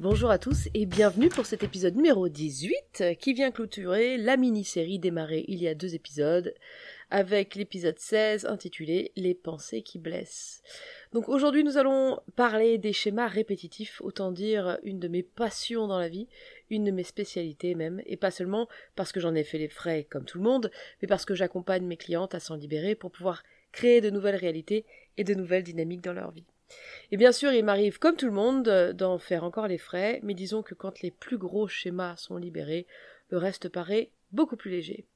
Bonjour à tous et bienvenue pour cet épisode numéro 18 qui vient clôturer la mini-série démarrée il y a deux épisodes avec l'épisode 16 intitulé Les pensées qui blessent. Donc aujourd'hui nous allons parler des schémas répétitifs, autant dire une de mes passions dans la vie, une de mes spécialités même, et pas seulement parce que j'en ai fait les frais comme tout le monde, mais parce que j'accompagne mes clientes à s'en libérer pour pouvoir créer de nouvelles réalités et de nouvelles dynamiques dans leur vie. Et bien sûr, il m'arrive, comme tout le monde, d'en faire encore les frais, mais disons que quand les plus gros schémas sont libérés, le reste paraît beaucoup plus léger.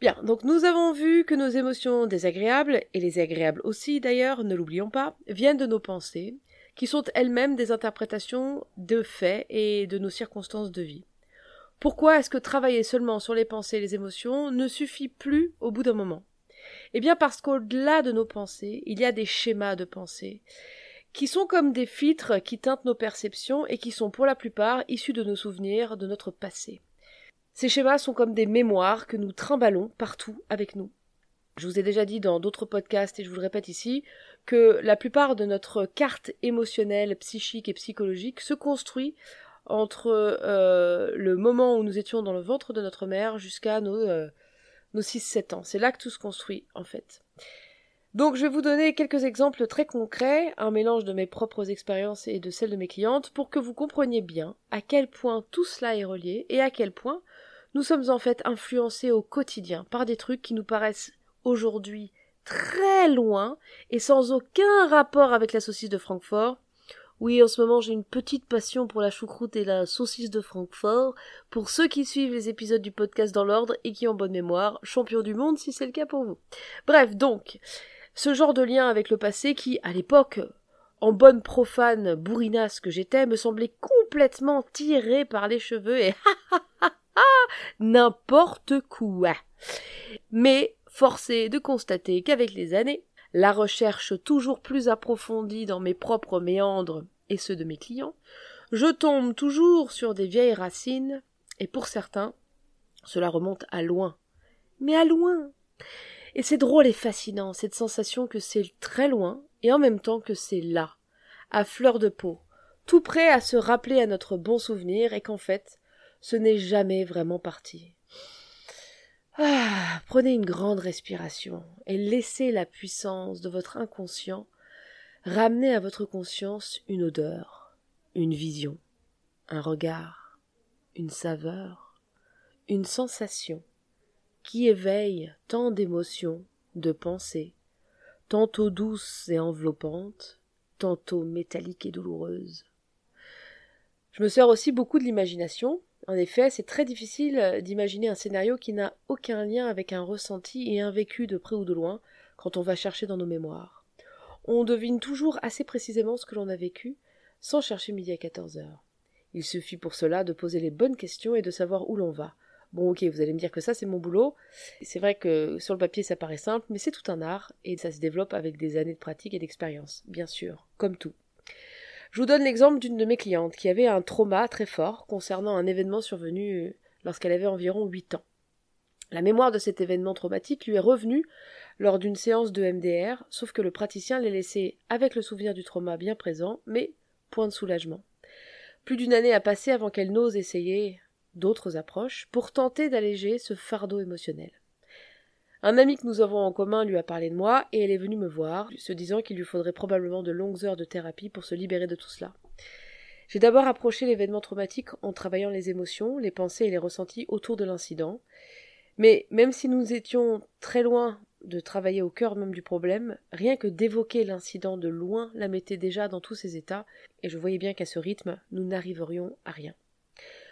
Bien, donc nous avons vu que nos émotions désagréables, et les agréables aussi d'ailleurs, ne l'oublions pas, viennent de nos pensées, qui sont elles-mêmes des interprétations de faits et de nos circonstances de vie. Pourquoi est-ce que travailler seulement sur les pensées et les émotions ne suffit plus au bout d'un moment? Eh bien parce qu'au-delà de nos pensées, il y a des schémas de pensée qui sont comme des filtres qui teintent nos perceptions et qui sont pour la plupart issus de nos souvenirs, de notre passé. Ces schémas sont comme des mémoires que nous trimballons partout avec nous. Je vous ai déjà dit dans d'autres podcasts et je vous le répète ici que la plupart de notre carte émotionnelle, psychique et psychologique se construit entre euh, le moment où nous étions dans le ventre de notre mère jusqu'à nos euh, nos 6-7 ans. C'est là que tout se construit, en fait. Donc je vais vous donner quelques exemples très concrets, un mélange de mes propres expériences et de celles de mes clientes, pour que vous compreniez bien à quel point tout cela est relié et à quel point nous sommes en fait influencés au quotidien par des trucs qui nous paraissent aujourd'hui très loin et sans aucun rapport avec la saucisse de Francfort, oui, en ce moment, j'ai une petite passion pour la choucroute et la saucisse de Francfort. Pour ceux qui suivent les épisodes du podcast dans l'ordre et qui ont bonne mémoire, champion du monde si c'est le cas pour vous. Bref, donc, ce genre de lien avec le passé qui, à l'époque, en bonne profane bourrinasse que j'étais, me semblait complètement tiré par les cheveux et n'importe quoi. Mais forcé de constater qu'avec les années, la recherche toujours plus approfondie dans mes propres méandres et ceux de mes clients, je tombe toujours sur des vieilles racines, et pour certains, cela remonte à loin. Mais à loin. Et c'est drôle et fascinant, cette sensation que c'est très loin, et en même temps que c'est là, à fleur de peau, tout prêt à se rappeler à notre bon souvenir, et qu'en fait, ce n'est jamais vraiment parti. Ah, prenez une grande respiration et laissez la puissance de votre inconscient ramener à votre conscience une odeur, une vision, un regard, une saveur, une sensation qui éveille tant d'émotions, de pensées, tantôt douces et enveloppantes, tantôt métalliques et douloureuses. Je me sers aussi beaucoup de l'imagination en effet, c'est très difficile euh, d'imaginer un scénario qui n'a aucun lien avec un ressenti et un vécu de près ou de loin quand on va chercher dans nos mémoires. On devine toujours assez précisément ce que l'on a vécu sans chercher midi à 14 heures. Il suffit pour cela de poser les bonnes questions et de savoir où l'on va. Bon, ok, vous allez me dire que ça, c'est mon boulot. C'est vrai que sur le papier, ça paraît simple, mais c'est tout un art et ça se développe avec des années de pratique et d'expérience, bien sûr, comme tout. Je vous donne l'exemple d'une de mes clientes qui avait un trauma très fort concernant un événement survenu lorsqu'elle avait environ huit ans. La mémoire de cet événement traumatique lui est revenue lors d'une séance de MDR, sauf que le praticien l'ait laissé avec le souvenir du trauma bien présent, mais point de soulagement. Plus d'une année a passé avant qu'elle n'ose essayer d'autres approches pour tenter d'alléger ce fardeau émotionnel. Un ami que nous avons en commun lui a parlé de moi et elle est venue me voir, se disant qu'il lui faudrait probablement de longues heures de thérapie pour se libérer de tout cela. J'ai d'abord approché l'événement traumatique en travaillant les émotions, les pensées et les ressentis autour de l'incident. Mais même si nous étions très loin de travailler au cœur même du problème, rien que d'évoquer l'incident de loin la mettait déjà dans tous ses états, et je voyais bien qu'à ce rythme, nous n'arriverions à rien.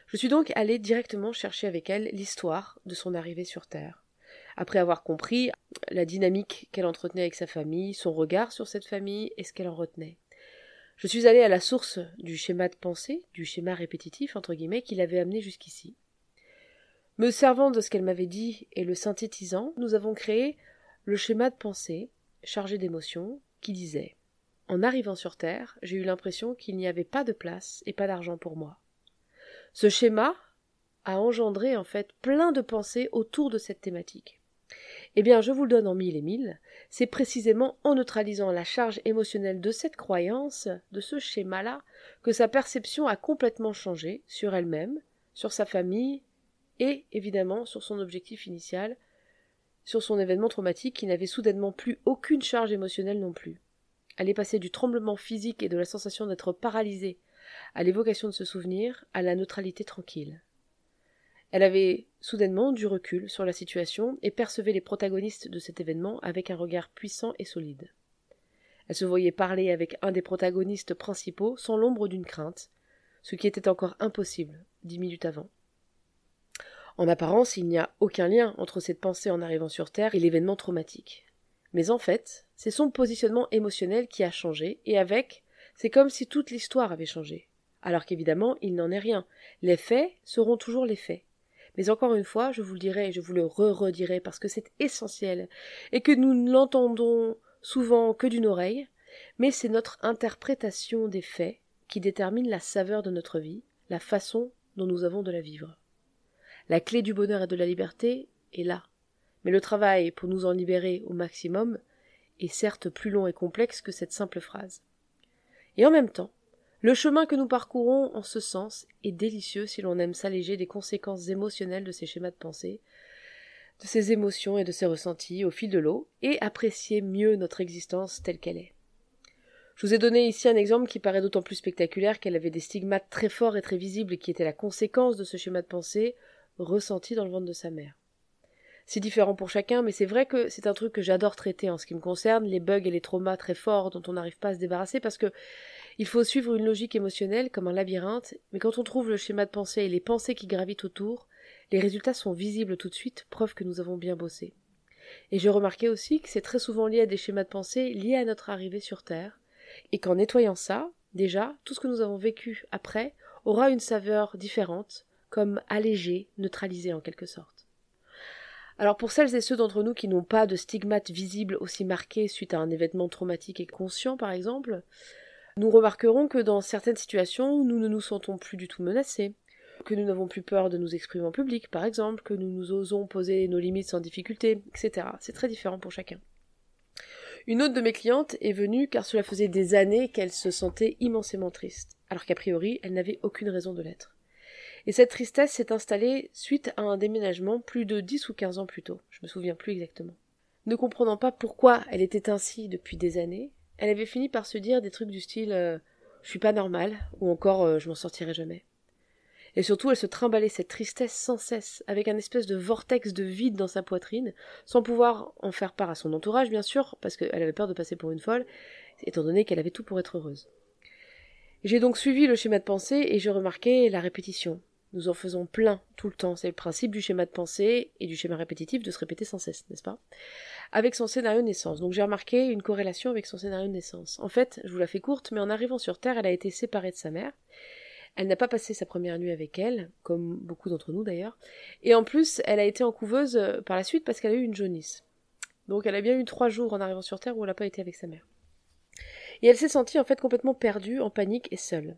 Je suis donc allé directement chercher avec elle l'histoire de son arrivée sur Terre après avoir compris la dynamique qu'elle entretenait avec sa famille, son regard sur cette famille et ce qu'elle en retenait. Je suis allée à la source du schéma de pensée, du schéma répétitif, entre guillemets, qui l'avait amené jusqu'ici. Me servant de ce qu'elle m'avait dit et le synthétisant, nous avons créé le schéma de pensée, chargé d'émotions, qui disait En arrivant sur Terre, j'ai eu l'impression qu'il n'y avait pas de place et pas d'argent pour moi. Ce schéma a engendré en fait plein de pensées autour de cette thématique. Eh bien, je vous le donne en mille et mille, c'est précisément en neutralisant la charge émotionnelle de cette croyance, de ce schéma-là, que sa perception a complètement changé sur elle-même, sur sa famille, et évidemment sur son objectif initial, sur son événement traumatique qui n'avait soudainement plus aucune charge émotionnelle non plus. Elle est passée du tremblement physique et de la sensation d'être paralysée à l'évocation de ce souvenir à la neutralité tranquille. Elle avait soudainement du recul sur la situation et percevait les protagonistes de cet événement avec un regard puissant et solide. Elle se voyait parler avec un des protagonistes principaux sans l'ombre d'une crainte, ce qui était encore impossible dix minutes avant. En apparence, il n'y a aucun lien entre cette pensée en arrivant sur Terre et l'événement traumatique. Mais en fait, c'est son positionnement émotionnel qui a changé, et avec, c'est comme si toute l'histoire avait changé. Alors qu'évidemment, il n'en est rien. Les faits seront toujours les faits. Mais encore une fois, je vous le dirai et je vous le re-redirai parce que c'est essentiel et que nous ne l'entendons souvent que d'une oreille, mais c'est notre interprétation des faits qui détermine la saveur de notre vie, la façon dont nous avons de la vivre. La clé du bonheur et de la liberté est là. Mais le travail pour nous en libérer au maximum est certes plus long et complexe que cette simple phrase. Et en même temps, le chemin que nous parcourons en ce sens est délicieux si l'on aime s'alléger des conséquences émotionnelles de ces schémas de pensée, de ces émotions et de ces ressentis au fil de l'eau, et apprécier mieux notre existence telle qu'elle est. Je vous ai donné ici un exemple qui paraît d'autant plus spectaculaire qu'elle avait des stigmates très forts et très visibles qui étaient la conséquence de ce schéma de pensée ressenti dans le ventre de sa mère. C'est différent pour chacun, mais c'est vrai que c'est un truc que j'adore traiter en ce qui me concerne, les bugs et les traumas très forts dont on n'arrive pas à se débarrasser, parce que il faut suivre une logique émotionnelle comme un labyrinthe, mais quand on trouve le schéma de pensée et les pensées qui gravitent autour, les résultats sont visibles tout de suite, preuve que nous avons bien bossé. Et j'ai remarqué aussi que c'est très souvent lié à des schémas de pensée liés à notre arrivée sur Terre, et qu'en nettoyant ça, déjà, tout ce que nous avons vécu après aura une saveur différente, comme allégé, neutralisé en quelque sorte. Alors pour celles et ceux d'entre nous qui n'ont pas de stigmates visibles aussi marqués suite à un événement traumatique et conscient par exemple, nous remarquerons que dans certaines situations nous ne nous sentons plus du tout menacés, que nous n'avons plus peur de nous exprimer en public par exemple, que nous nous osons poser nos limites sans difficulté, etc. C'est très différent pour chacun. Une autre de mes clientes est venue car cela faisait des années qu'elle se sentait immensément triste, alors qu'a priori elle n'avait aucune raison de l'être. Et cette tristesse s'est installée suite à un déménagement plus de dix ou quinze ans plus tôt, je me souviens plus exactement. Ne comprenant pas pourquoi elle était ainsi depuis des années, elle avait fini par se dire des trucs du style euh, je suis pas normale ou encore euh, je m'en sortirai jamais. Et surtout, elle se trimballait cette tristesse sans cesse, avec un espèce de vortex de vide dans sa poitrine, sans pouvoir en faire part à son entourage, bien sûr, parce qu'elle avait peur de passer pour une folle, étant donné qu'elle avait tout pour être heureuse. J'ai donc suivi le schéma de pensée et j'ai remarqué la répétition, nous en faisons plein tout le temps. C'est le principe du schéma de pensée et du schéma répétitif de se répéter sans cesse, n'est-ce pas? Avec son scénario de naissance. Donc j'ai remarqué une corrélation avec son scénario de naissance. En fait, je vous la fais courte, mais en arrivant sur Terre, elle a été séparée de sa mère. Elle n'a pas passé sa première nuit avec elle, comme beaucoup d'entre nous d'ailleurs. Et en plus, elle a été en couveuse euh, par la suite parce qu'elle a eu une jaunisse. Donc elle a bien eu trois jours en arrivant sur Terre où elle n'a pas été avec sa mère. Et elle s'est sentie en fait complètement perdue, en panique et seule.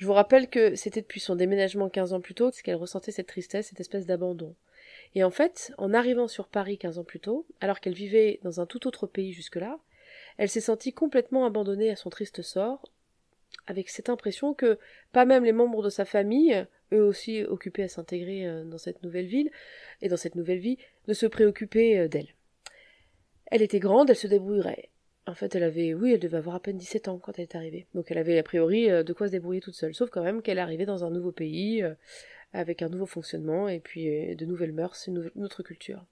Je vous rappelle que c'était depuis son déménagement quinze ans plus tôt qu'elle ressentait cette tristesse, cette espèce d'abandon. Et en fait, en arrivant sur Paris quinze ans plus tôt, alors qu'elle vivait dans un tout autre pays jusque-là, elle s'est sentie complètement abandonnée à son triste sort, avec cette impression que pas même les membres de sa famille, eux aussi occupés à s'intégrer euh, dans cette nouvelle ville et dans cette nouvelle vie, ne se préoccupaient euh, d'elle. Elle était grande, elle se débrouillerait. En fait, elle avait, oui, elle devait avoir à peine 17 ans quand elle est arrivée. Donc elle avait a priori euh, de quoi se débrouiller toute seule. Sauf quand même qu'elle arrivée dans un nouveau pays, euh, avec un nouveau fonctionnement, et puis euh, de nouvelles mœurs, une, autre culture.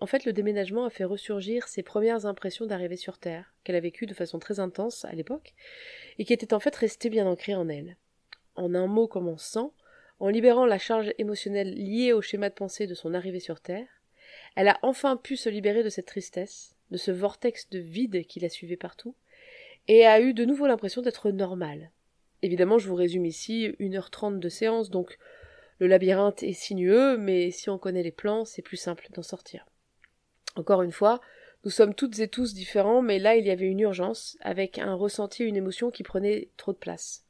En fait, le déménagement a fait ressurgir ses premières impressions d'arrivée sur Terre, qu'elle a vécues de façon très intense à l'époque, et qui étaient en fait restées bien ancrées en elle. En un mot comme en cent, en libérant la charge émotionnelle liée au schéma de pensée de son arrivée sur Terre, elle a enfin pu se libérer de cette tristesse, de ce vortex de vide qui la suivait partout, et a eu de nouveau l'impression d'être normal. Évidemment, je vous résume ici 1h30 de séance, donc le labyrinthe est sinueux, mais si on connaît les plans, c'est plus simple d'en sortir. Encore une fois, nous sommes toutes et tous différents, mais là il y avait une urgence, avec un ressenti une émotion qui prenaient trop de place.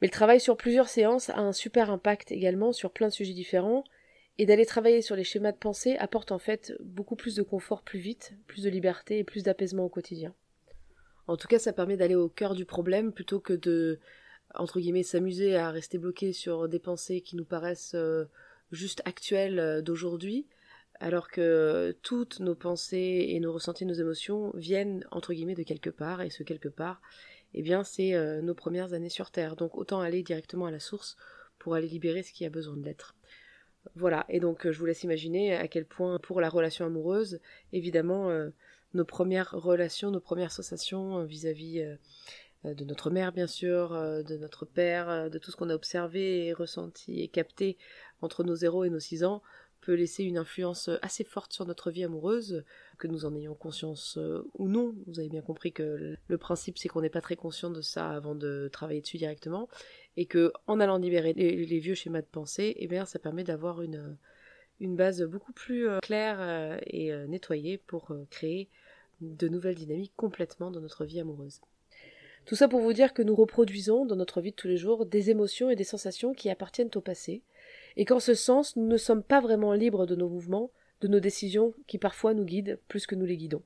Mais le travail sur plusieurs séances a un super impact également sur plein de sujets différents, et d'aller travailler sur les schémas de pensée apporte en fait beaucoup plus de confort plus vite, plus de liberté et plus d'apaisement au quotidien. En tout cas, ça permet d'aller au cœur du problème plutôt que de, entre guillemets, s'amuser à rester bloqué sur des pensées qui nous paraissent euh, juste actuelles euh, d'aujourd'hui, alors que toutes nos pensées et nos ressentis, nos émotions viennent, entre guillemets, de quelque part, et ce quelque part, eh bien, c'est euh, nos premières années sur Terre. Donc autant aller directement à la source pour aller libérer ce qui a besoin de l'être. Voilà, et donc je vous laisse imaginer à quel point pour la relation amoureuse, évidemment, nos premières relations, nos premières sensations euh, vis-à-vis euh, euh, de notre mère bien sûr, de notre père, de tout ce qu'on a observé et ressenti et capté entre nos 0 et nos 6 ans peut laisser une influence assez forte sur notre vie amoureuse, que nous en ayons conscience ou non. Vous avez bien compris que le principe c'est qu'on n'est pas très conscient de ça avant de travailler dessus directement, et que en allant libérer les, vieux schémas de pensée, eh bien ça permet d'avoir une, une base beaucoup plus claire et nettoyée pour créer de nouvelles dynamiques complètement dans notre vie amoureuse. Tout ça pour vous dire que nous reproduisons dans notre vie de tous les jours des émotions et des sensations qui appartiennent au passé, et qu'en ce sens nous ne sommes pas vraiment libres de nos mouvements, de nos décisions qui parfois nous guident plus que nous les guidons.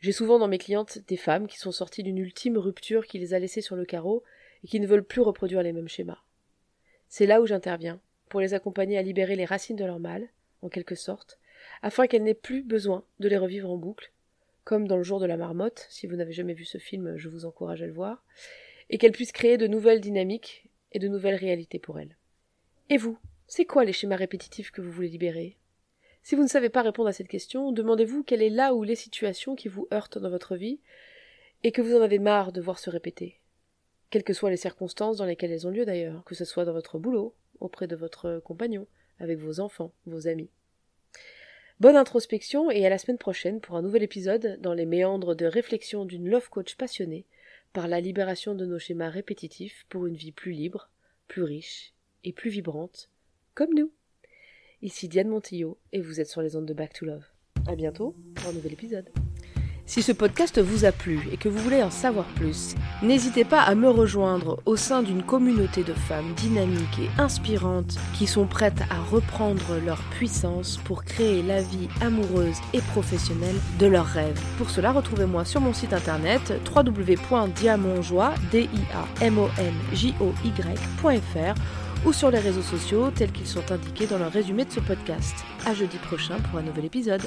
J'ai souvent dans mes clientes des femmes qui sont sorties d'une ultime rupture qui les a laissées sur le carreau et qui ne veulent plus reproduire les mêmes schémas. C'est là où j'interviens, pour les accompagner à libérer les racines de leur mal, en quelque sorte, afin qu'elles n'aient plus besoin de les revivre en boucle, comme dans le jour de la marmotte, si vous n'avez jamais vu ce film, je vous encourage à le voir, et qu'elle puisse créer de nouvelles dynamiques et de nouvelles réalités pour elle. Et vous, c'est quoi les schémas répétitifs que vous voulez libérer? Si vous ne savez pas répondre à cette question, demandez-vous quelle est là ou les situations qui vous heurtent dans votre vie et que vous en avez marre de voir se répéter. Quelles que soient les circonstances dans lesquelles elles ont lieu d'ailleurs, que ce soit dans votre boulot, auprès de votre compagnon, avec vos enfants, vos amis. Bonne introspection et à la semaine prochaine pour un nouvel épisode dans les méandres de réflexion d'une love coach passionnée par la libération de nos schémas répétitifs pour une vie plus libre, plus riche et plus vibrante, comme nous. Ici Diane Montillo et vous êtes sur les ondes de Back to Love. À bientôt pour un nouvel épisode. Si ce podcast vous a plu et que vous voulez en savoir plus, n'hésitez pas à me rejoindre au sein d'une communauté de femmes dynamiques et inspirantes qui sont prêtes à reprendre leur puissance pour créer la vie amoureuse et professionnelle de leurs rêves. Pour cela, retrouvez-moi sur mon site internet www.diamonjoie.fr ou sur les réseaux sociaux tels qu'ils sont indiqués dans le résumé de ce podcast. À jeudi prochain pour un nouvel épisode.